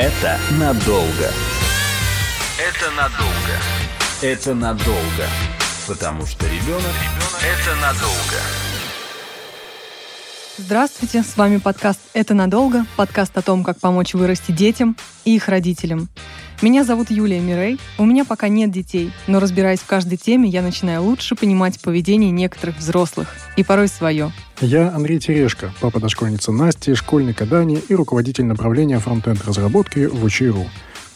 Это надолго. Это надолго. Это надолго. Потому что ребенок – это надолго. Здравствуйте, с вами подкаст «Это надолго», подкаст о том, как помочь вырасти детям и их родителям. Меня зовут Юлия Мирей. У меня пока нет детей, но разбираясь в каждой теме, я начинаю лучше понимать поведение некоторых взрослых и порой свое. Я Андрей Терешко, папа дошкольницы Насти, школьника Дани и руководитель направления фронтенд разработки в УЧИРУ.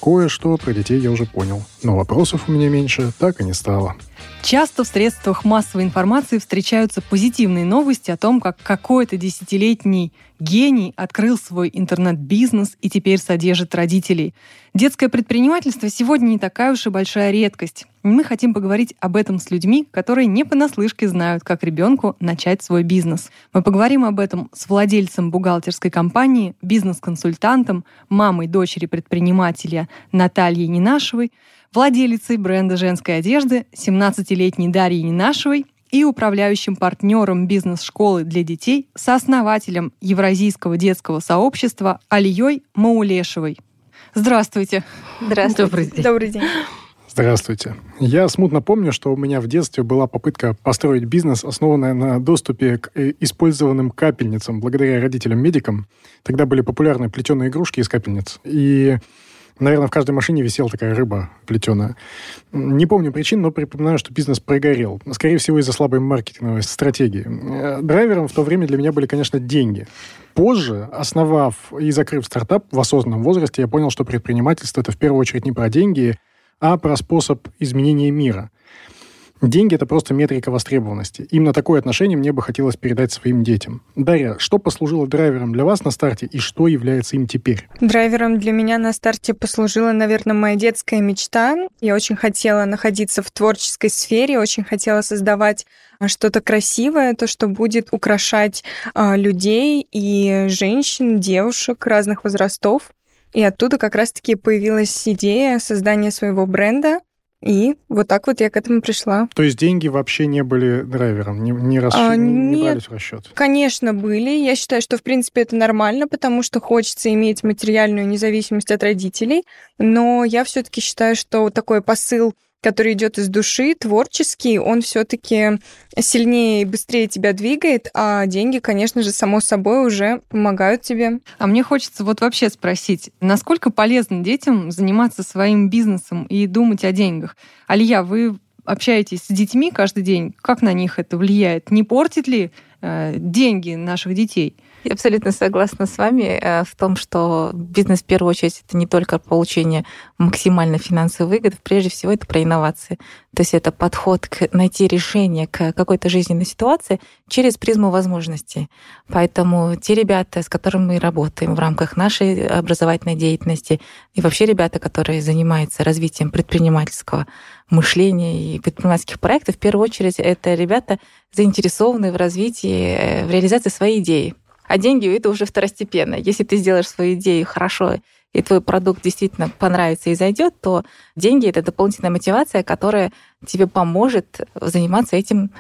Кое-что про детей я уже понял, но вопросов у меня меньше так и не стало. Часто в средствах массовой информации встречаются позитивные новости о том, как какой-то десятилетний гений открыл свой интернет-бизнес и теперь содержит родителей. Детское предпринимательство сегодня не такая уж и большая редкость. Мы хотим поговорить об этом с людьми, которые не понаслышке знают, как ребенку начать свой бизнес. Мы поговорим об этом с владельцем бухгалтерской компании, бизнес-консультантом, мамой дочери предпринимателя Натальей Ненашевой, владелицей бренда женской одежды 17-летней Дарьей Ненашевой и управляющим партнером бизнес-школы для детей, сооснователем Евразийского детского сообщества Алией Маулешевой. Здравствуйте. Здравствуйте. Добрый день. Добрый день. Здравствуйте. Я смутно помню, что у меня в детстве была попытка построить бизнес, основанная на доступе к э, использованным капельницам благодаря родителям-медикам. Тогда были популярны плетеные игрушки из капельниц. И Наверное, в каждой машине висела такая рыба плетеная. Не помню причин, но припоминаю, что бизнес прогорел. Скорее всего, из-за слабой маркетинговой стратегии. Э, драйвером в то время для меня были, конечно, деньги. Позже, основав и закрыв стартап в осознанном возрасте, я понял, что предпринимательство — это в первую очередь не про деньги, а про способ изменения мира — Деньги – это просто метрика востребованности. Именно такое отношение мне бы хотелось передать своим детям. Дарья, что послужило драйвером для вас на старте и что является им теперь? Драйвером для меня на старте послужила, наверное, моя детская мечта. Я очень хотела находиться в творческой сфере, очень хотела создавать а, что-то красивое, то, что будет украшать а, людей и женщин, девушек разных возрастов. И оттуда как раз-таки появилась идея создания своего бренда, и вот так вот я к этому пришла. То есть деньги вообще не были драйвером, не, не, расш... а, не, не брались в расчет? Конечно, были. Я считаю, что в принципе это нормально, потому что хочется иметь материальную независимость от родителей. Но я все-таки считаю, что такой посыл который идет из души, творческий, он все-таки сильнее и быстрее тебя двигает, а деньги, конечно же, само собой уже помогают тебе. А мне хочется вот вообще спросить, насколько полезно детям заниматься своим бизнесом и думать о деньгах? Алия, вы общаетесь с детьми каждый день, как на них это влияет? Не портит ли э, деньги наших детей? Я абсолютно согласна с вами э, в том, что бизнес в первую очередь это не только получение максимально финансовой выгоды, прежде всего это про инновации. То есть это подход к найти решение к какой-то жизненной ситуации через призму возможностей. Поэтому те ребята, с которыми мы работаем в рамках нашей образовательной деятельности, и вообще ребята, которые занимаются развитием предпринимательского мышления и предпринимательских проектов, в первую очередь это ребята, заинтересованные в развитии, э, в реализации своей идеи. А деньги — это уже второстепенно. Если ты сделаешь свою идею хорошо, и твой продукт действительно понравится и зайдет, то деньги — это дополнительная мотивация, которая тебе поможет заниматься этим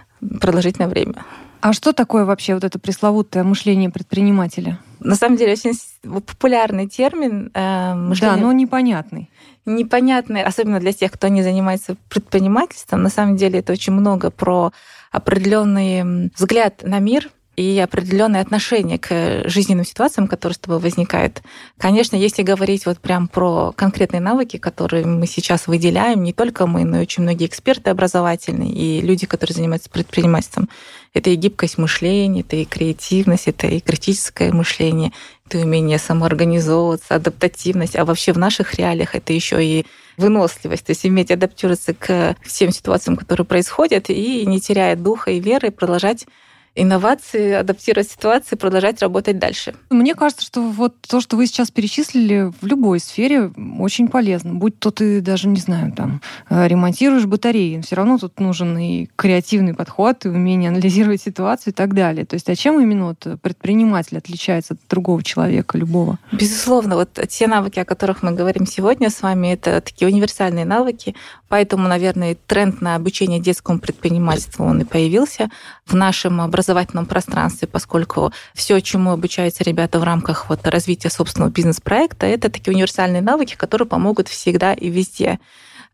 продолжительное время. А что такое вообще вот это пресловутое мышление предпринимателя? На самом деле очень популярный термин. Э, мышление... Да, но непонятный. Непонятный, особенно для тех, кто не занимается предпринимательством. На самом деле это очень много про определенный взгляд на мир, и определенное отношение к жизненным ситуациям, которые с тобой возникают. Конечно, если говорить вот прям про конкретные навыки, которые мы сейчас выделяем, не только мы, но и очень многие эксперты образовательные и люди, которые занимаются предпринимательством, это и гибкость мышления, это и креативность, это и критическое мышление, это умение самоорганизовываться, адаптативность, а вообще в наших реалиях это еще и выносливость, то есть уметь адаптироваться к всем ситуациям, которые происходят, и не теряя духа и веры, продолжать инновации, адаптировать ситуации, продолжать работать дальше. Мне кажется, что вот то, что вы сейчас перечислили, в любой сфере очень полезно. Будь то ты даже, не знаю, там, э, ремонтируешь батареи, все равно тут нужен и креативный подход, и умение анализировать ситуацию и так далее. То есть а чем именно вот предприниматель отличается от другого человека, любого? Безусловно, вот те навыки, о которых мы говорим сегодня с вами, это такие универсальные навыки, поэтому, наверное, тренд на обучение детскому предпринимательству, он и появился в нашем образовании образовательном пространстве, поскольку все, чему обучаются ребята в рамках вот развития собственного бизнес-проекта, это такие универсальные навыки, которые помогут всегда и везде.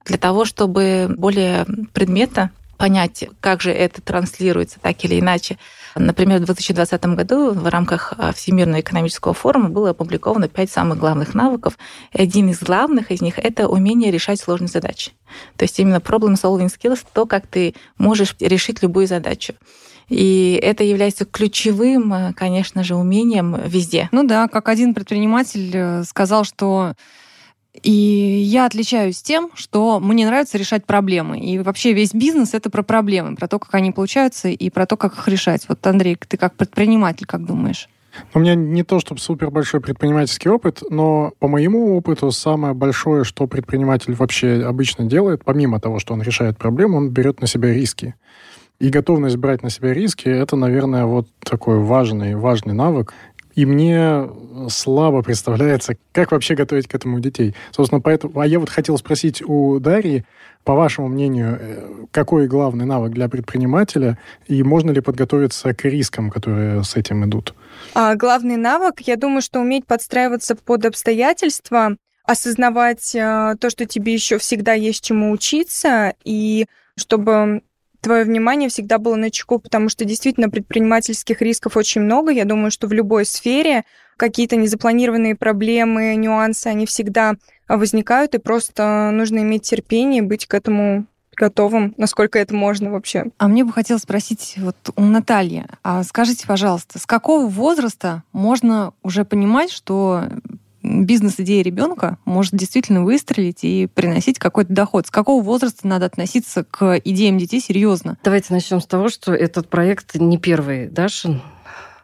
Для того, чтобы более предметно понять, как же это транслируется так или иначе. Например, в 2020 году в рамках а, Всемирного экономического форума было опубликовано пять самых главных навыков. И один из главных из них — это умение решать сложные задачи. То есть именно problem-solving skills — то, как ты можешь решить любую задачу. И это является ключевым, а, конечно же, умением везде. Ну да, как один предприниматель э, сказал, что и я отличаюсь тем, что мне нравится решать проблемы. И вообще весь бизнес — это про проблемы, про то, как они получаются, и про то, как их решать. Вот, Андрей, ты как предприниматель, как думаешь? У меня не то, чтобы супер большой предпринимательский опыт, но по моему опыту самое большое, что предприниматель вообще обычно делает, помимо того, что он решает проблему, он берет на себя риски. И готовность брать на себя риски, это, наверное, вот такой важный, важный навык. И мне слабо представляется, как вообще готовить к этому детей. Собственно, поэтому... А я вот хотел спросить у Дарьи, по вашему мнению, э, какой главный навык для предпринимателя, и можно ли подготовиться к рискам, которые с этим идут? А, главный навык, я думаю, что уметь подстраиваться под обстоятельства, осознавать а, то, что тебе еще всегда есть чему учиться, и чтобы твое внимание всегда было на чеку, потому что действительно предпринимательских рисков очень много. Я думаю, что в любой сфере какие-то незапланированные проблемы, нюансы, они всегда возникают, и просто нужно иметь терпение, быть к этому готовым, насколько это можно вообще. А мне бы хотелось спросить вот у Натальи, а скажите, пожалуйста, с какого возраста можно уже понимать, что бизнес-идея ребенка может действительно выстрелить и приносить какой-то доход. С какого возраста надо относиться к идеям детей серьезно? Давайте начнем с того, что этот проект не первый Дашин.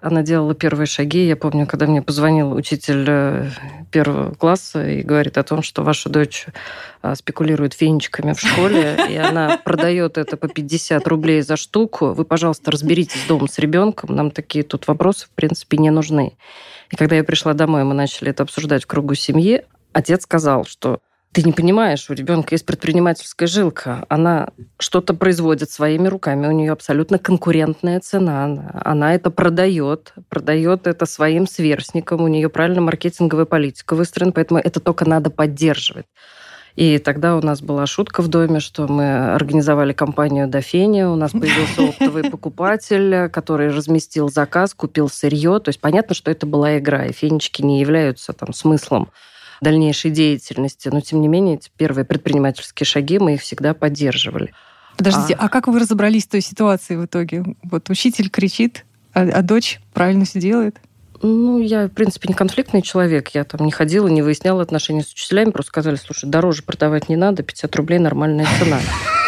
Она делала первые шаги. Я помню, когда мне позвонил учитель э, первого класса и говорит о том, что ваша дочь э, спекулирует фенечками в школе, и она продает это по 50 рублей за штуку. Вы, пожалуйста, разберитесь дома с ребенком. Нам такие тут вопросы, в принципе, не нужны. И когда я пришла домой, мы начали это обсуждать в кругу семьи, отец сказал, что ты не понимаешь, у ребенка есть предпринимательская жилка. Она что-то производит своими руками, у нее абсолютно конкурентная цена. Она это продает, продает это своим сверстникам, у нее правильно маркетинговая политика выстроена, поэтому это только надо поддерживать. И тогда у нас была шутка в доме, что мы организовали компанию Дофени, у нас появился оптовый покупатель, который разместил заказ, купил сырье. То есть понятно, что это была игра, и фенечки не являются там смыслом дальнейшей деятельности. Но, тем не менее, эти первые предпринимательские шаги мы их всегда поддерживали. Подождите, а, а как вы разобрались с той ситуацией в итоге? Вот учитель кричит, а, а дочь правильно все делает? Ну, я, в принципе, не конфликтный человек. Я там не ходила, не выясняла отношения с учителями. Просто сказали, слушай, дороже продавать не надо, 50 рублей нормальная цена.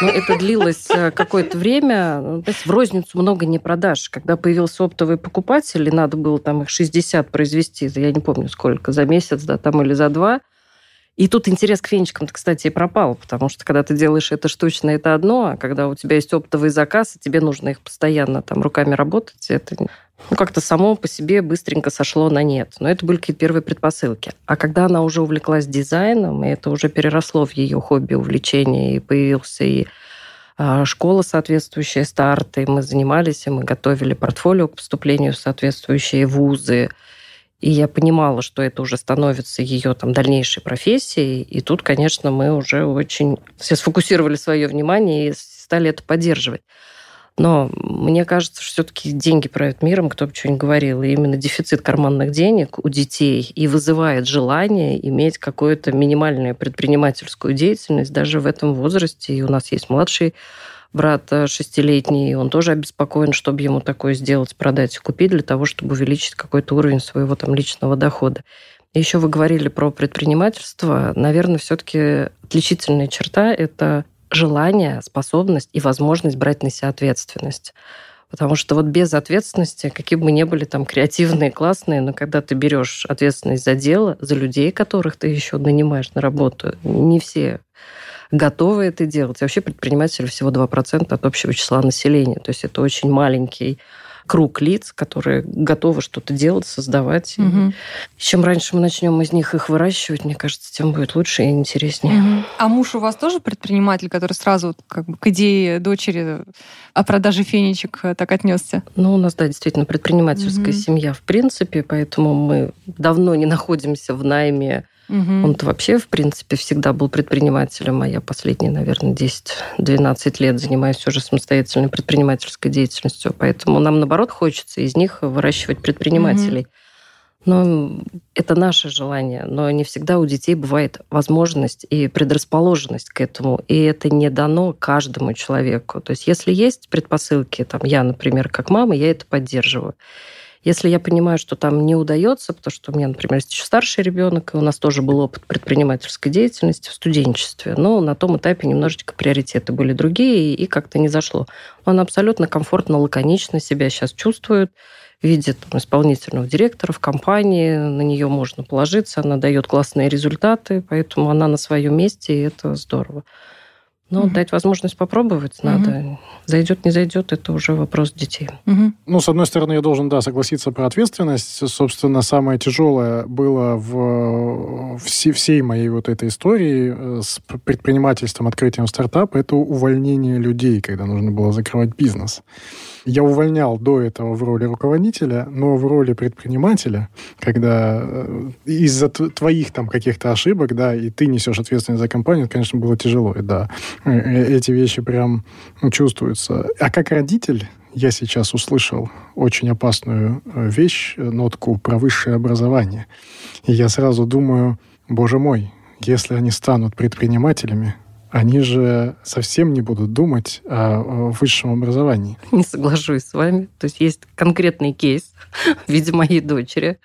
Но это длилось э, какое-то время. Ну, в розницу много не продашь. Когда появился оптовый покупатель, и надо было там их 60 произвести, я не помню сколько, за месяц, да, там или за два, и тут интерес к фенечкам, кстати, и пропал, потому что когда ты делаешь это штучно, это одно, а когда у тебя есть оптовый заказ, и тебе нужно их постоянно там руками работать, это ну, как-то само по себе быстренько сошло на нет. Но это были какие-то первые предпосылки. А когда она уже увлеклась дизайном, и это уже переросло в ее хобби, увлечение, и появился и а, школа соответствующая, старты, мы занимались, и мы готовили портфолио к поступлению в соответствующие вузы. И я понимала, что это уже становится ее там дальнейшей профессией. И тут, конечно, мы уже очень все сфокусировали свое внимание и стали это поддерживать. Но мне кажется, что все-таки деньги правят миром, кто бы что ни говорил. И именно дефицит карманных денег у детей и вызывает желание иметь какую-то минимальную предпринимательскую деятельность даже в этом возрасте. И у нас есть младший брат э, шестилетний, он тоже обеспокоен, чтобы ему такое сделать, продать и купить для того, чтобы увеличить какой-то уровень своего там личного дохода. еще вы говорили про предпринимательство. Наверное, все-таки отличительная черта – это желание, способность и возможность брать на себя ответственность. Потому что вот без ответственности, какие бы мы ни были там креативные, классные, но когда ты берешь ответственность за дело, за людей, которых ты еще нанимаешь на работу, не все готовы это делать. И вообще предприниматели всего 2% от общего числа населения. То есть это очень маленький круг лиц, которые готовы что-то делать, создавать. Мгм. Чем раньше мы начнем из них их выращивать, мне кажется, тем будет лучше и интереснее. Мгм. А муж у вас тоже предприниматель, который сразу вот как бы к идее дочери о продаже фенечек э, так отнесся? Ну, у нас, да, действительно, предпринимательская Мгм. семья в принципе, поэтому мы давно не находимся в найме. Мгм. Он-то вообще, в принципе, всегда был предпринимателем, а я последние, наверное, 10-12 лет занимаюсь уже самостоятельной предпринимательской деятельностью. Поэтому нам, наоборот, хочется из них выращивать предпринимателей. Но это наше желание, но не всегда у детей бывает возможность и предрасположенность к этому, и это не дано каждому человеку. То есть если есть предпосылки, там я, например, как мама, я это поддерживаю. Если я понимаю, что там не удается, потому что у меня, например, есть еще старший ребенок, и у нас тоже был опыт предпринимательской деятельности в студенчестве, но на том этапе немножечко приоритеты были другие, и как-то не зашло. Он абсолютно комфортно, лаконично себя сейчас чувствует, видит там, исполнительного директора в компании, на нее можно положиться, она дает классные результаты, поэтому она на своем месте, и это здорово. Но Мгм. дать возможность попробовать надо. Зайдет, не зайдет, это уже вопрос детей. Мгм. Ну, с одной стороны, я должен, да, согласиться про ответственность. Собственно, самое тяжелое было в все- всей моей вот этой истории э, с предпринимательством, открытием стартапа, это увольнение людей, когда нужно было закрывать бизнес. Я увольнял до этого в роли руководителя, но в роли предпринимателя, когда э, из-за твоих там каких-то ошибок, да, и ты несешь ответственность за компанию, это, конечно, было тяжело, и да. Э, э, Эти вещи прям ну, чувствуются. А как родитель, я сейчас услышал очень опасную вещь, нотку про высшее образование. И я сразу думаю, боже мой, если они станут предпринимателями, они же совсем не будут думать о, высшем образовании. Не соглашусь с вами. То есть есть конкретный кейс в виде моей дочери,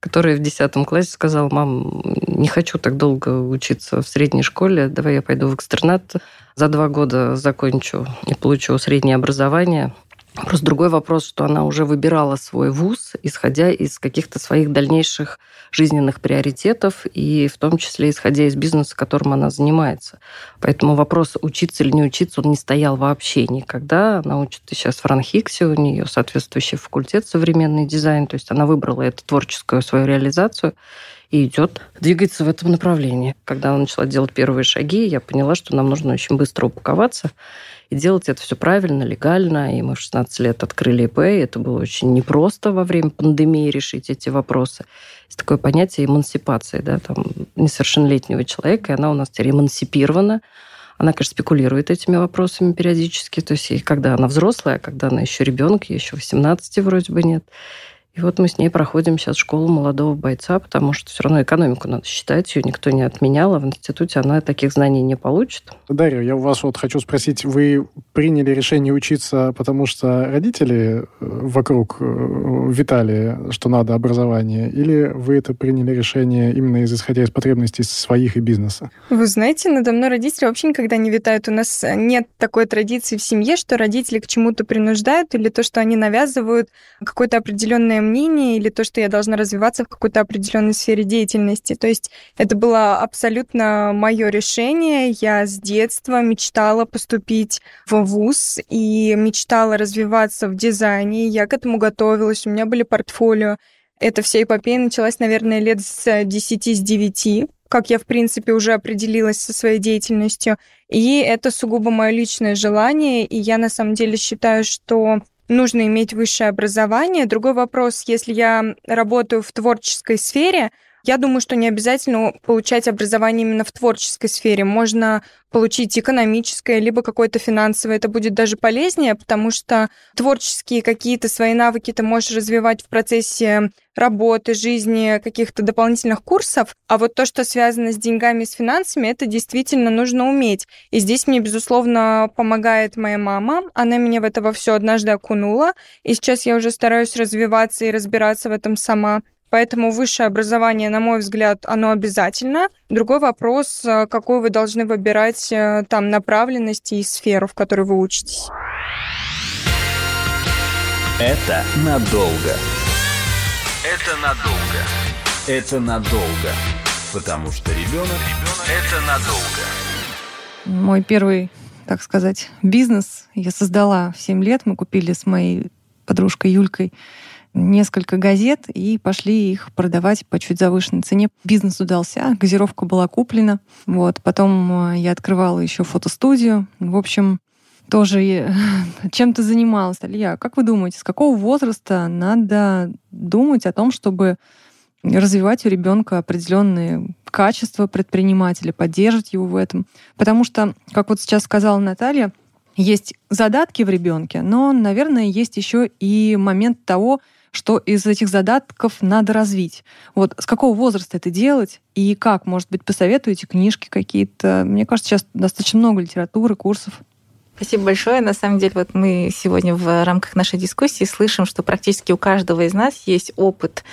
которая в 10 классе сказала, мам, не хочу так долго учиться в средней школе, давай я пойду в экстернат, за два года закончу и получу среднее образование. Просто другой вопрос, что она уже выбирала свой вуз, исходя из каких-то своих дальнейших жизненных приоритетов, и в том числе исходя из бизнеса, которым она занимается. Поэтому вопрос, учиться или не учиться, он не стоял вообще никогда. Она учится сейчас в Ранхиксе, у нее соответствующий факультет современный дизайн, то есть она выбрала эту творческую свою реализацию и идет, двигается в этом направлении. Когда она начала делать первые шаги, я поняла, что нам нужно очень быстро упаковаться и делать это все правильно, легально. И мы в 16 лет открыли ИП, и это было очень непросто во время пандемии решить эти вопросы. Есть такое понятие эмансипации, да, там, несовершеннолетнего человека, и она у нас теперь эмансипирована. Она, конечно, спекулирует этими вопросами периодически, то есть и когда она взрослая, а когда она еще ребенок, еще 18 вроде бы нет. И вот мы с ней проходим сейчас школу молодого бойца, потому что все равно экономику надо считать, ее никто не отменял, а в институте она таких знаний не получит. Дарья, я у вас вот хочу спросить, вы приняли решение учиться, потому что родители э, вокруг э, витали, что надо образование, или вы это приняли решение именно из, исходя из потребностей своих и бизнеса? Вы знаете, надо мной родители вообще никогда не витают. У нас нет такой традиции в семье, что родители к чему-то принуждают, или то, что они навязывают какое-то определенное мнение, или то, что я должна развиваться в какой-то определенной сфере деятельности. То есть это было абсолютно мое решение. Я с детства мечтала поступить в ВУЗ и мечтала развиваться в дизайне. Я к этому готовилась, у меня были портфолио. Эта вся эпопея началась, наверное, лет с 10, с 9 как я, в принципе, уже определилась со своей деятельностью. И это сугубо мое личное желание, и я на самом деле считаю, что нужно иметь высшее образование. Другой вопрос, если я работаю в творческой сфере, я думаю, что не обязательно получать образование именно в творческой сфере. Можно получить экономическое, либо какое-то финансовое. Это будет даже полезнее, потому что творческие какие-то свои навыки ты можешь развивать в процессе работы, жизни, каких-то дополнительных курсов. А вот то, что связано с деньгами, с финансами, это действительно нужно уметь. И здесь мне, безусловно, помогает моя мама. Она меня в это во все однажды окунула. И сейчас я уже стараюсь развиваться и разбираться в этом сама. Поэтому высшее образование, на мой взгляд, оно обязательно. Другой вопрос, какую вы должны выбирать там направленность и сферу, в которой вы учитесь. Это надолго. Это надолго. Это надолго. Потому что ребенок, ребенок это надолго. Мой первый, так сказать, бизнес я создала в 7 лет. Мы купили с моей подружкой Юлькой несколько газет и пошли их продавать по чуть завышенной цене. Бизнес удался, газировка была куплена. Вот. Потом э, я открывала еще фотостудию. В общем, тоже чем-то занималась. Илья, как вы думаете, с какого возраста надо думать о том, чтобы развивать у ребенка определенные качества предпринимателя, поддерживать его в этом? Потому что, как вот сейчас сказала Наталья, есть задатки в ребенке, но, наверное, есть еще и момент того, что из этих задатков надо развить. Вот с какого возраста это делать и как? Может быть, посоветуете книжки какие-то? Мне кажется, сейчас достаточно много литературы, курсов. Спасибо большое. На самом деле, вот мы сегодня в рамках нашей дискуссии слышим, что практически у каждого из нас есть опыт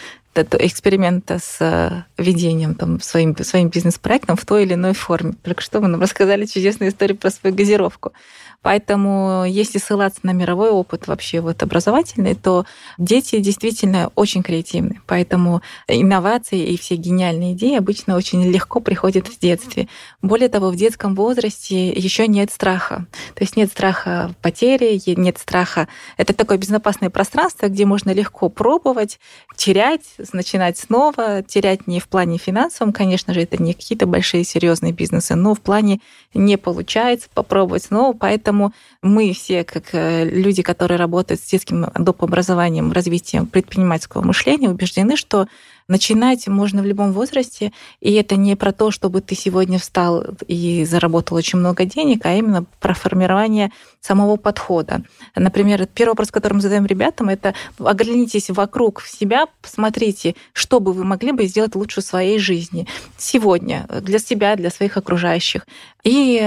эксперимента с ведением там, своим, своим бизнес-проектом в той или иной форме. Только что вы нам рассказали чудесную историю про свою газировку. Поэтому, если ссылаться на мировой опыт вообще вот образовательный, то дети действительно очень креативны. Поэтому инновации и все гениальные идеи обычно очень легко приходят в детстве. Более того, в детском возрасте еще нет страха. То есть нет страха потери, нет страха. Это такое безопасное пространство, где можно легко пробовать, терять, начинать снова, терять не в плане финансовом, конечно же, это не какие-то большие серьезные бизнесы, но в плане не получается попробовать снова, поэтому мы все, как э, люди, которые работают с детским доп. образованием, развитием предпринимательского мышления, убеждены, что Начинать можно в любом возрасте, и это не про то, чтобы ты сегодня встал и заработал очень много денег, а именно про формирование самого подхода. Например, первый вопрос, который мы задаем ребятам, это оглянитесь вокруг себя, посмотрите, что бы вы могли бы сделать лучше в своей жизни сегодня для себя, для своих окружающих. И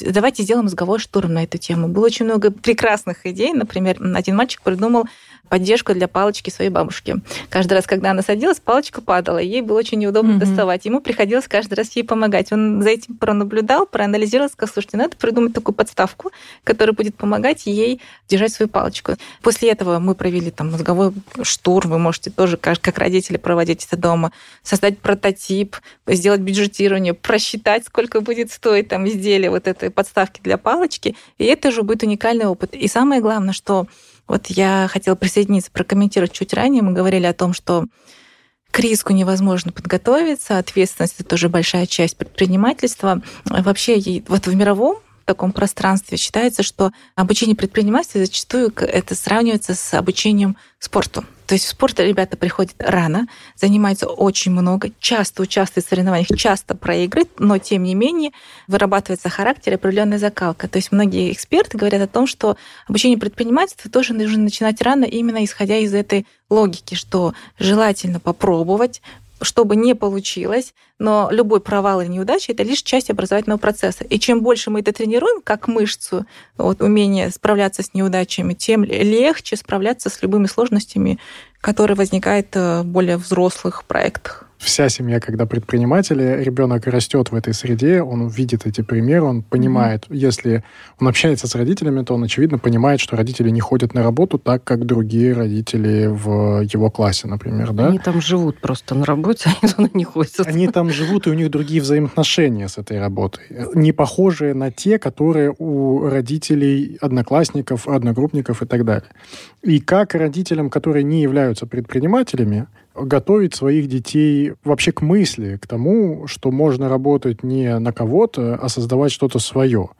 давайте сделаем разговор штурм на эту тему. Было очень много прекрасных идей. Например, один мальчик придумал поддержку для палочки своей бабушки. Каждый раз, когда она садилась, палочка падала, ей было очень неудобно mm-hmm. доставать. Ему приходилось каждый раз ей помогать. Он за этим пронаблюдал, проанализировал, сказал, слушайте, надо придумать такую подставку, которая будет помогать ей держать свою палочку. После этого мы провели там мозговой штурм, вы можете тоже как, родители проводить это дома, создать прототип, сделать бюджетирование, просчитать, сколько будет стоить там изделие вот этой подставки для палочки, и это уже будет уникальный опыт. И самое главное, что вот я хотела присоединиться, прокомментировать чуть ранее. Мы говорили о том, что к риску невозможно подготовиться, ответственность это тоже большая часть предпринимательства. Вообще, вот в мировом таком пространстве считается, что обучение предпринимательства зачастую это сравнивается с обучением спорту. То есть в спорт ребята приходят рано, занимаются очень много, часто участвуют в соревнованиях, часто проигрывают, но тем не менее вырабатывается характер и определенная закалка. То есть многие эксперты говорят о том, что обучение предпринимательства тоже нужно начинать рано, именно исходя из этой логики, что желательно попробовать, чтобы не получилось, но любой провал или неудача – это лишь часть образовательного процесса. И чем больше мы это тренируем, как мышцу, вот, умение справляться с неудачами, тем легче справляться с любыми сложностями, которые возникают в более взрослых проектах вся семья, когда предприниматели, ребенок растет в этой среде, он видит эти примеры, он понимает, mm-hmm. если он общается с родителями, то он, очевидно, понимает, что родители не ходят на работу так, как другие родители в его классе, например, да? Они там живут просто на работе, они туда не ходят. Они там живут, и у них другие взаимоотношения с этой работой. Не похожие на те, которые у родителей, одноклассников, одногруппников и так далее. И как родителям, которые не являются предпринимателями, готовить своих детей вообще к мысли, к тому, что можно работать не на кого-то, а создавать что-то свое.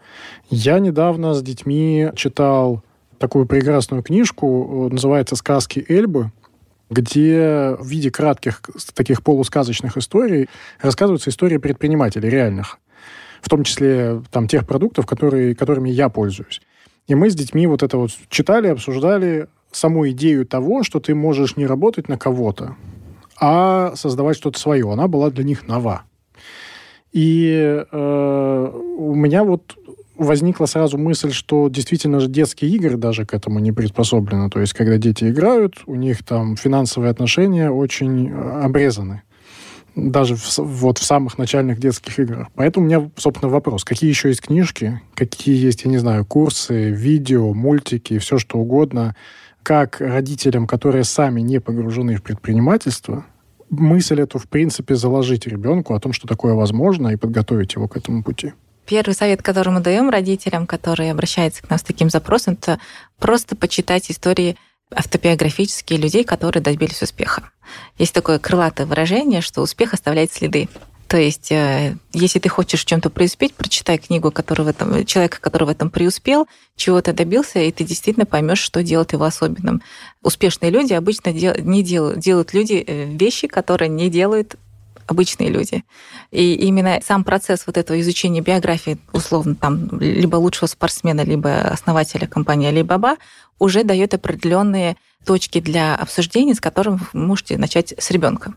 Я недавно с детьми читал такую прекрасную книжку, называется «Сказки Эльбы», где в виде кратких таких полусказочных историй рассказываются истории предпринимателей реальных, в том числе там тех продуктов, которые, которыми я пользуюсь. И мы с детьми вот это вот читали, обсуждали, саму идею того, что ты можешь не работать на кого-то, а создавать что-то свое. Она была для них нова. И э, у меня вот возникла сразу мысль, что действительно же детские игры даже к этому не приспособлены. То есть, когда дети играют, у них там финансовые отношения очень э, обрезаны. Даже в, вот в самых начальных детских играх. Поэтому у меня, собственно, вопрос. Какие еще есть книжки, какие есть, я не знаю, курсы, видео, мультики, все что угодно, как родителям, которые сами не погружены в предпринимательство, мысль эту, в принципе, заложить ребенку о том, что такое возможно, и подготовить его к этому пути? Первый совет, который мы даем родителям, которые обращаются к нам с таким запросом, это просто почитать истории автобиографические людей, которые добились успеха. Есть такое крылатое выражение, что успех оставляет следы. То есть, э, если ты хочешь в чем-то преуспеть, прочитай книгу который в этом, человека, который в этом преуспел, чего ты добился, и ты действительно поймешь, что делает его особенным. Успешные люди обычно дел, не делают, делают люди э, вещи, которые не делают обычные люди. И именно сам процесс вот этого изучения биографии, условно, там, либо лучшего спортсмена, либо основателя компании Alibaba, уже дает определенные точки для обсуждения, с которым вы можете начать с ребенка.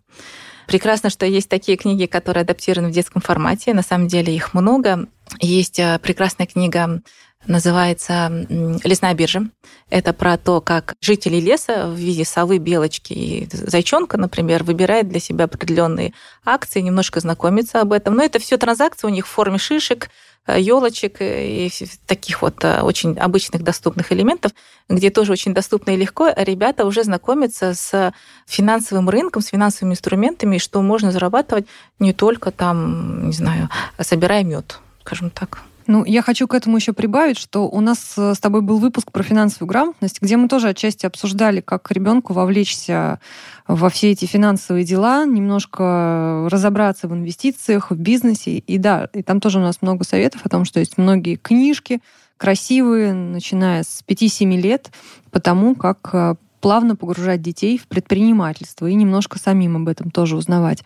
Прекрасно, что есть такие книги, которые адаптированы в детском формате. На самом деле их много. Есть э, прекрасная книга называется «Лесная биржа». Это про то, как жители леса в виде совы, белочки и зайчонка, например, выбирают для себя определенные акции, немножко знакомиться об этом. Но это все транзакции у них в форме шишек, елочек и таких вот э, очень обычных доступных элементов, где тоже очень доступно и легко ребята уже знакомятся с финансовым рынком, с финансовыми инструментами, что можно зарабатывать не только там, не знаю, собирая мед, скажем так. Ну, я хочу к этому еще прибавить, что у нас э, с тобой был выпуск про финансовую грамотность, где мы тоже отчасти обсуждали, как ребенку вовлечься во все эти финансовые дела, немножко разобраться в инвестициях, в бизнесе. И да, и там тоже у нас много советов о том, что есть многие книжки красивые, начиная с 5-7 лет, по тому, как э, плавно погружать детей в предпринимательство и немножко самим об этом тоже узнавать.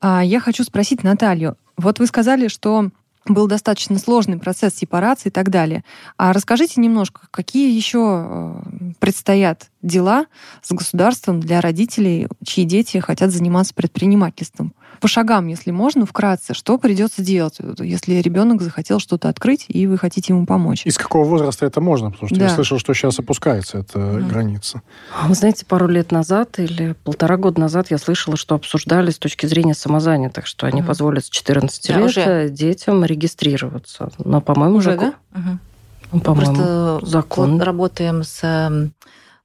А я хочу спросить Наталью. Вот вы сказали, что был достаточно сложный процесс сепарации и так далее. А расскажите немножко, какие еще э, предстоят дела с государством для родителей, чьи дети хотят заниматься предпринимательством? По шагам, если можно, вкратце, что придется делать, если ребенок захотел что-то открыть, и вы хотите ему помочь? Из какого возраста это можно? Потому что да. я слышал, что сейчас опускается эта mm. граница. А вы знаете, пару лет назад или полтора года назад я слышала, что обсуждали с точки зрения самозанятых, что они mm. позволят с 14 да, лет уже. детям регистрироваться. Но, по-моему, уже, закон... да? Угу. По-моему, Просто закон. работаем с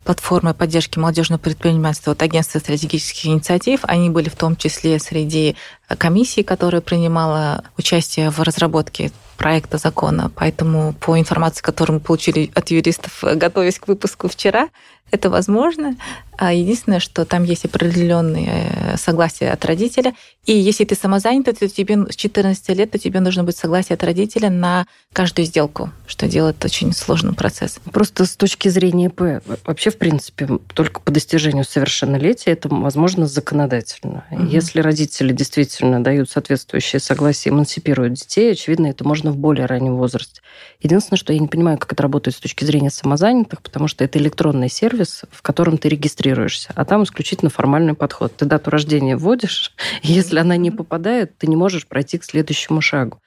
платформой поддержки молодежного предпринимательства от Агентства стратегических инициатив. Они были в том числе среди комиссии, которая принимала участие в разработке проекта закона. Поэтому по информации, которую мы получили от юристов, готовясь к выпуску вчера, это возможно. А единственное, что там есть определенные э, согласия от родителя. И если ты самозанятый, то тебе с 14 лет, то тебе нужно быть согласие от родителя на каждую сделку, что делает очень сложный процесс. Просто с точки зрения ИП, вообще, в принципе, только по достижению совершеннолетия это возможно законодательно. Угу. Если родители действительно дают соответствующее согласие, эмансипируют детей, очевидно, это можно в более раннем возрасте. Единственное, что я не понимаю, как это работает с точки зрения самозанятых, потому что это электронный сервис, в котором ты регистрируешь регистрируешься, а там исключительно формальный подход. Ты дату рождения вводишь, и если она не попадает, ты не можешь пройти к следующему шагу.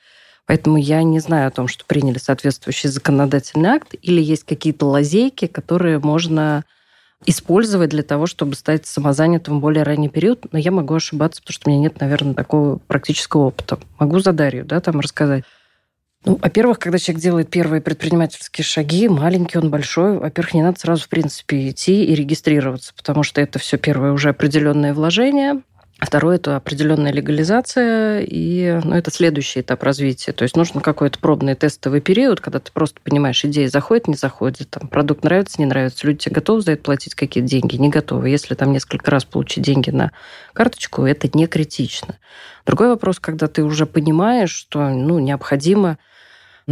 Поэтому я не знаю о том, что приняли соответствующий законодательный акт, или есть какие-то лазейки, которые можно использовать для того, чтобы стать самозанятым в более ранний период. Но я могу ошибаться, потому что у меня нет, наверное, такого практического опыта. Могу за Дарью да, там рассказать. Ну, во-первых, когда человек делает первые предпринимательские шаги, маленький он, большой, во-первых, не надо сразу, в принципе, идти и регистрироваться, потому что это все первое уже определенное вложение, а второе – это определенная легализация, и ну, это следующий этап развития. То есть нужен какой-то пробный тестовый период, когда ты просто понимаешь, идея заходит, не заходит, там, продукт нравится, не нравится, люди тебе готовы за это платить какие-то деньги, не готовы. Если там несколько раз получить деньги на карточку, это не критично. Другой вопрос, когда ты уже понимаешь, что ну, необходимо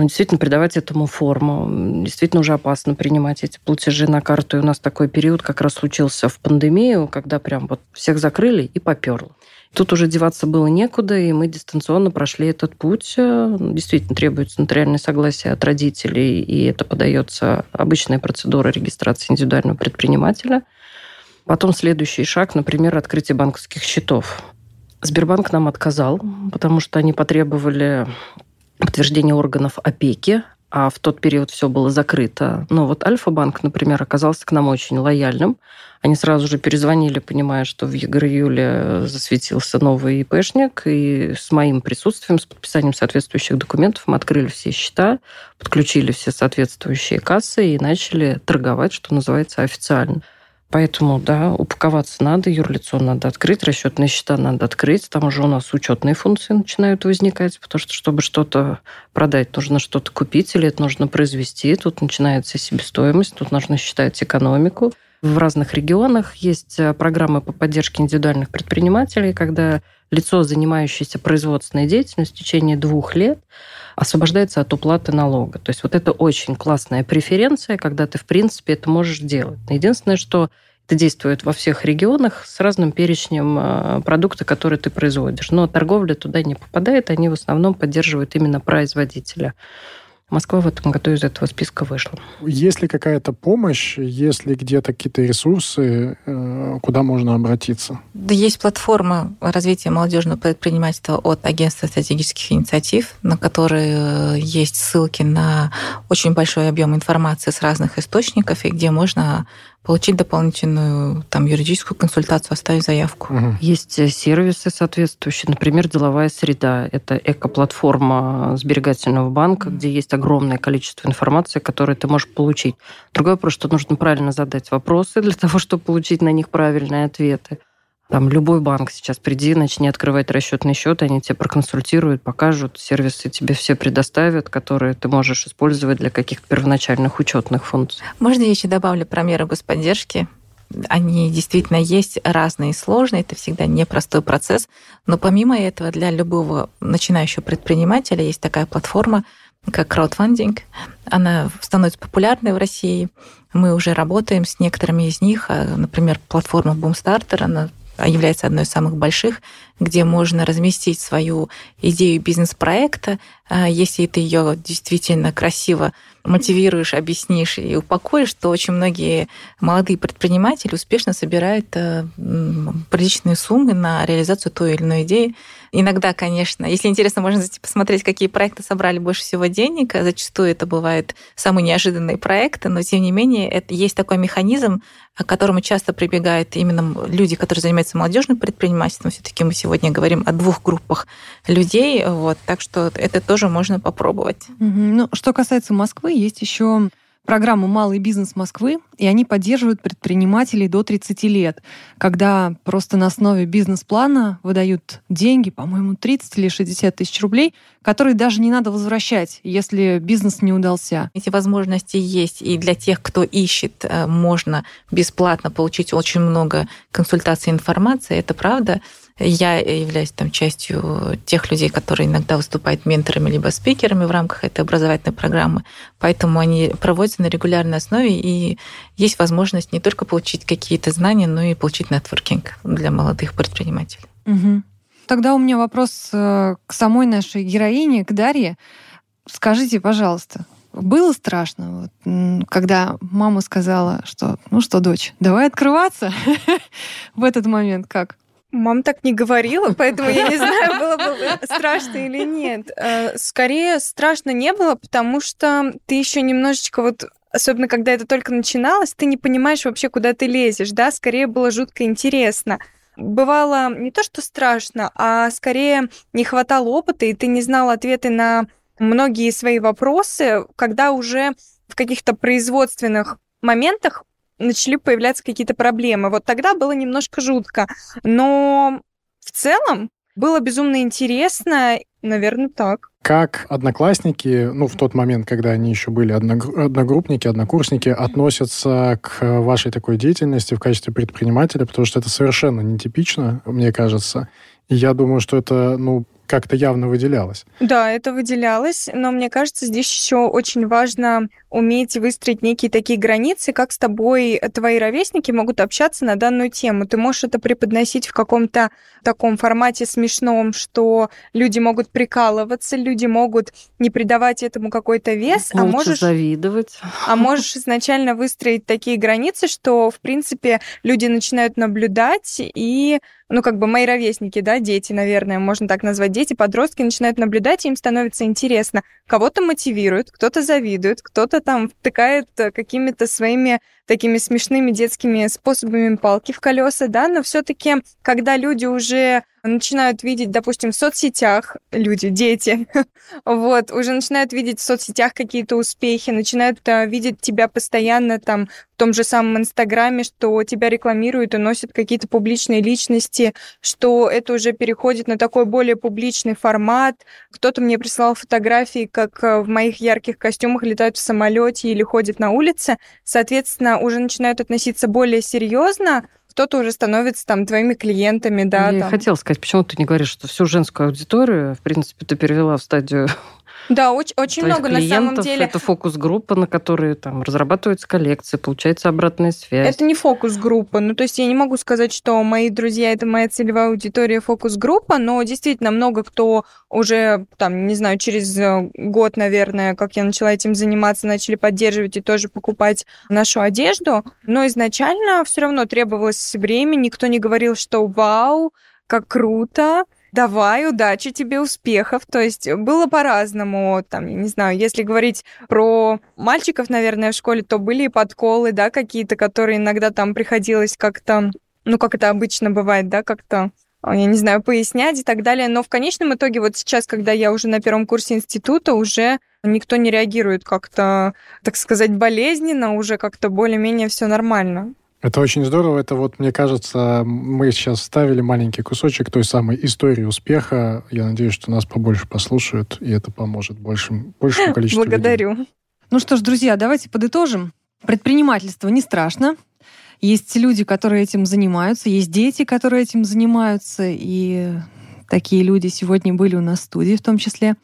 но действительно придавать этому форму. Действительно уже опасно принимать эти платежи на карту. И у нас такой период как раз случился в пандемию, когда прям вот всех закрыли и поперло. Тут уже деваться было некуда, и мы дистанционно прошли этот путь. Действительно требуется нотариальное согласие от родителей, и это подается обычная процедура регистрации индивидуального предпринимателя. Потом следующий шаг, например, открытие банковских счетов. Сбербанк нам отказал, потому что они потребовали подтверждение органов опеки, а в тот период все было закрыто. Но вот Альфа-банк, например, оказался к нам очень лояльным. Они сразу же перезвонили, понимая, что в июле засветился новый ИПшник, и с моим присутствием, с подписанием соответствующих документов мы открыли все счета, подключили все соответствующие кассы и начали торговать, что называется, официально. Поэтому, да, упаковаться надо, юрлицо надо открыть, расчетные счета надо открыть. Там уже у нас учетные функции начинают возникать, потому что, чтобы что-то продать, нужно что-то купить или это нужно произвести. Тут начинается себестоимость, тут нужно считать экономику. В разных регионах есть э, программы по поддержке индивидуальных предпринимателей, когда лицо, занимающееся производственной деятельностью в течение двух лет, освобождается от уплаты налога. То есть вот это очень классная преференция, когда ты, в принципе, это можешь делать. Единственное, что это действует во всех регионах с разным перечнем э, продукта, который ты производишь. Но торговля туда не попадает, они в основном поддерживают именно производителя. Москва в этом году из этого списка вышла. Есть ли какая-то помощь, есть ли где-то какие-то ресурсы, э, куда можно обратиться? Да есть платформа развития молодежного предпринимательства от Агентства стратегических инициатив, на которой э, есть ссылки на очень большой объем информации с разных источников, и где можно получить дополнительную там, юридическую консультацию, оставить заявку. Угу. Есть э, сервисы соответствующие, например, деловая среда. Это экоплатформа сберегательного банка, угу. где есть огромное количество информации, которую ты можешь получить. Другой вопрос, что нужно правильно задать вопросы для того, чтобы получить на них правильные ответы. Там любой банк сейчас приди, начни открывать расчетный счет, они тебя проконсультируют, покажут, сервисы тебе все предоставят, которые ты можешь использовать для каких-то первоначальных учетных функций. Можно я еще добавлю про меры господдержки? Они действительно есть разные и сложные, это всегда непростой процесс. Но помимо этого, для любого начинающего предпринимателя есть такая платформа, как краудфандинг. Она становится популярной в России. Мы уже работаем с некоторыми из них. А, например, платформа Boomstarter, она является одной из самых больших, где можно разместить свою идею бизнес-проекта, а, если ты ее действительно красиво мотивируешь, объяснишь и упакуешь, то очень многие молодые предприниматели успешно собирают э, приличные суммы на реализацию той или иной идеи. Иногда, конечно, если интересно, можно зайти посмотреть, какие проекты собрали больше всего денег. Зачастую это бывают самые неожиданные проекты, но тем не менее это есть такой механизм, к которому часто прибегают именно люди, которые занимаются молодежным предпринимательством. Все-таки мы сегодня говорим о двух группах людей, вот, так что это тоже можно попробовать. Угу. Ну, что касается Москвы, есть еще программу «Малый бизнес Москвы», и они поддерживают предпринимателей до 30 лет, когда просто на основе бизнес-плана выдают деньги, по-моему, 30 или 60 тысяч рублей, которые даже не надо возвращать, если бизнес не удался. Эти возможности есть, и для тех, кто ищет, э, можно бесплатно получить очень много консультаций и информации, это правда. Я являюсь там частью тех людей, которые иногда выступают менторами либо спикерами в рамках этой образовательной программы. Поэтому они проводятся на регулярной основе, и есть возможность не только получить какие-то знания, но и получить нетворкинг для молодых предпринимателей. Угу. Тогда у меня вопрос э, к самой нашей героине, к Дарье. Скажите, пожалуйста, было страшно, вот, когда мама сказала, что, ну что, дочь, давай открываться в этот момент, как? Мам так не говорила, поэтому я не знаю, было бы страшно или нет. Э, скорее, страшно не было, потому что ты еще немножечко вот особенно когда это только начиналось, ты не понимаешь вообще, куда ты лезешь, да, скорее было жутко интересно. Бывало не то, что страшно, а скорее не хватало опыта, и ты не знал ответы на многие свои вопросы, когда уже в каких-то производственных моментах начали появляться какие-то проблемы. Вот тогда было немножко жутко. Но в целом было безумно интересно, наверное, так. Как одноклассники, ну, в тот момент, когда они еще были одногруппники, однокурсники, относятся к вашей такой деятельности в качестве предпринимателя, потому что это совершенно нетипично, мне кажется. И я думаю, что это, ну, как-то явно выделялось. Да, это выделялось, но мне кажется, здесь еще очень важно уметь выстроить некие такие границы, как с тобой твои ровесники могут общаться на данную тему. Ты можешь это преподносить в каком-то таком формате смешном, что люди могут прикалываться, люди могут не придавать этому какой-то вес, а можешь завидовать. А можешь изначально выстроить такие границы, что, в принципе, люди начинают наблюдать и ну, как бы мои ровесники, да, дети, наверное, можно так назвать, дети, подростки начинают наблюдать, и им становится интересно. Кого-то мотивирует, кто-то завидует, кто-то там втыкает э, какими-то своими такими смешными детскими способами палки в колеса, да, но все-таки, когда люди уже начинают видеть, допустим, в соцсетях, люди, дети, вот, уже начинают видеть в соцсетях какие-то успехи, начинают а, видеть тебя постоянно там в том же самом Инстаграме, что тебя рекламируют и носят какие-то публичные личности, что это уже переходит на такой более публичный формат. Кто-то мне прислал фотографии, как э, в моих ярких костюмах летают в самолете или ходят на улице. Соответственно, уже начинают относиться более серьезно, кто-то уже становится там твоими клиентами, да. Я там. хотела сказать, почему ты не говоришь, что всю женскую аудиторию, в принципе, ты перевела в стадию да, очень, очень много на самом деле. Это фокус-группа, на которой там разрабатываются коллекции, получается обратная связь. Это не фокус-группа. Ну, то есть я не могу сказать, что мои друзья это моя целевая аудитория фокус-группа, но действительно много кто уже, там, не знаю, через э, год, наверное, как я начала этим заниматься, начали поддерживать и тоже покупать нашу одежду. Но изначально все равно требовалось время, никто не говорил, что вау, как круто, давай, удачи тебе, успехов. То есть было по-разному. Там, я не знаю, если говорить про мальчиков, наверное, в школе, то были и подколы, да, какие-то, которые иногда там приходилось как-то, ну, как это обычно бывает, да, как-то а, я не знаю, пояснять и так далее. Но в конечном итоге, вот сейчас, когда я уже на первом курсе института, уже никто не реагирует как-то, так сказать, болезненно, уже как-то более-менее все нормально. Это очень здорово. Это вот, мне кажется, мы сейчас ставили маленький кусочек той самой истории успеха. Я надеюсь, что нас побольше послушают, и это поможет большим, большему количеству Благодарю. людей. Ну что ж, друзья, давайте подытожим. Предпринимательство не страшно. Есть люди, которые этим занимаются, есть дети, которые этим занимаются, и такие люди сегодня были у нас в студии в том числе.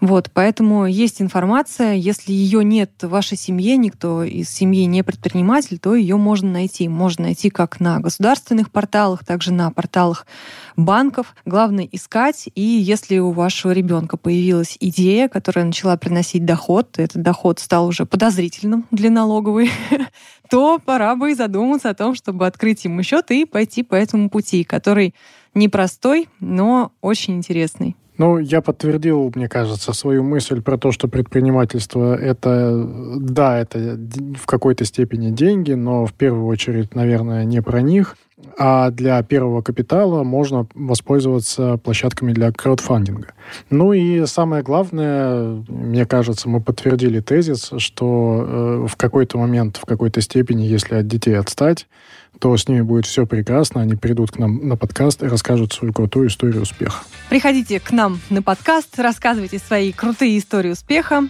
Вот, поэтому есть информация. Если ее нет в вашей семье, никто из семьи не предприниматель, то ее можно найти. Можно найти как на государственных порталах, также на порталах банков. Главное искать. И если у вашего ребенка появилась идея, которая начала приносить доход, этот доход стал уже подозрительным для налоговой, то пора бы и задуматься о том, чтобы открыть ему счет и пойти по этому пути, который непростой, но очень интересный. Ну, я подтвердил, мне кажется, свою мысль про то, что предпринимательство это, да, это в какой-то степени деньги, но в первую очередь, наверное, не про них. А для первого капитала можно воспользоваться площадками для краудфандинга. Ну и самое главное, мне кажется, мы подтвердили тезис, что э, в какой-то момент, в какой-то степени, если от детей отстать, то с ними будет все прекрасно. Они придут к нам на подкаст и расскажут свою крутую историю успеха. Приходите к нам на подкаст, рассказывайте свои крутые истории успеха.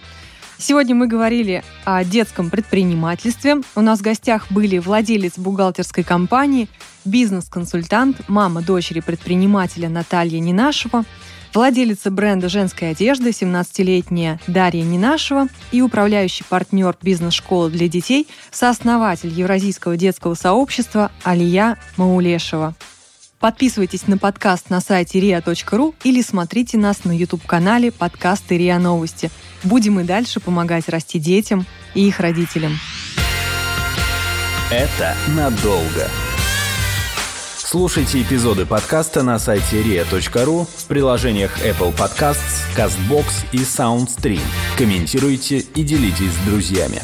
Сегодня мы говорили о детском предпринимательстве. У нас в гостях были владелец бухгалтерской компании, бизнес-консультант, мама дочери предпринимателя Наталья Нинашева – владелица бренда женской одежды, 17-летняя Дарья Нинашева и управляющий партнер бизнес-школы для детей, сооснователь Евразийского детского сообщества Алия Маулешева. Подписывайтесь на подкаст на сайте ria.ru или смотрите нас на YouTube-канале подкасты РИА Новости. Будем и дальше помогать расти детям и их родителям. Это надолго. Слушайте эпизоды подкаста на сайте ria.ru в приложениях Apple Podcasts, CastBox и SoundStream. Комментируйте и делитесь с друзьями.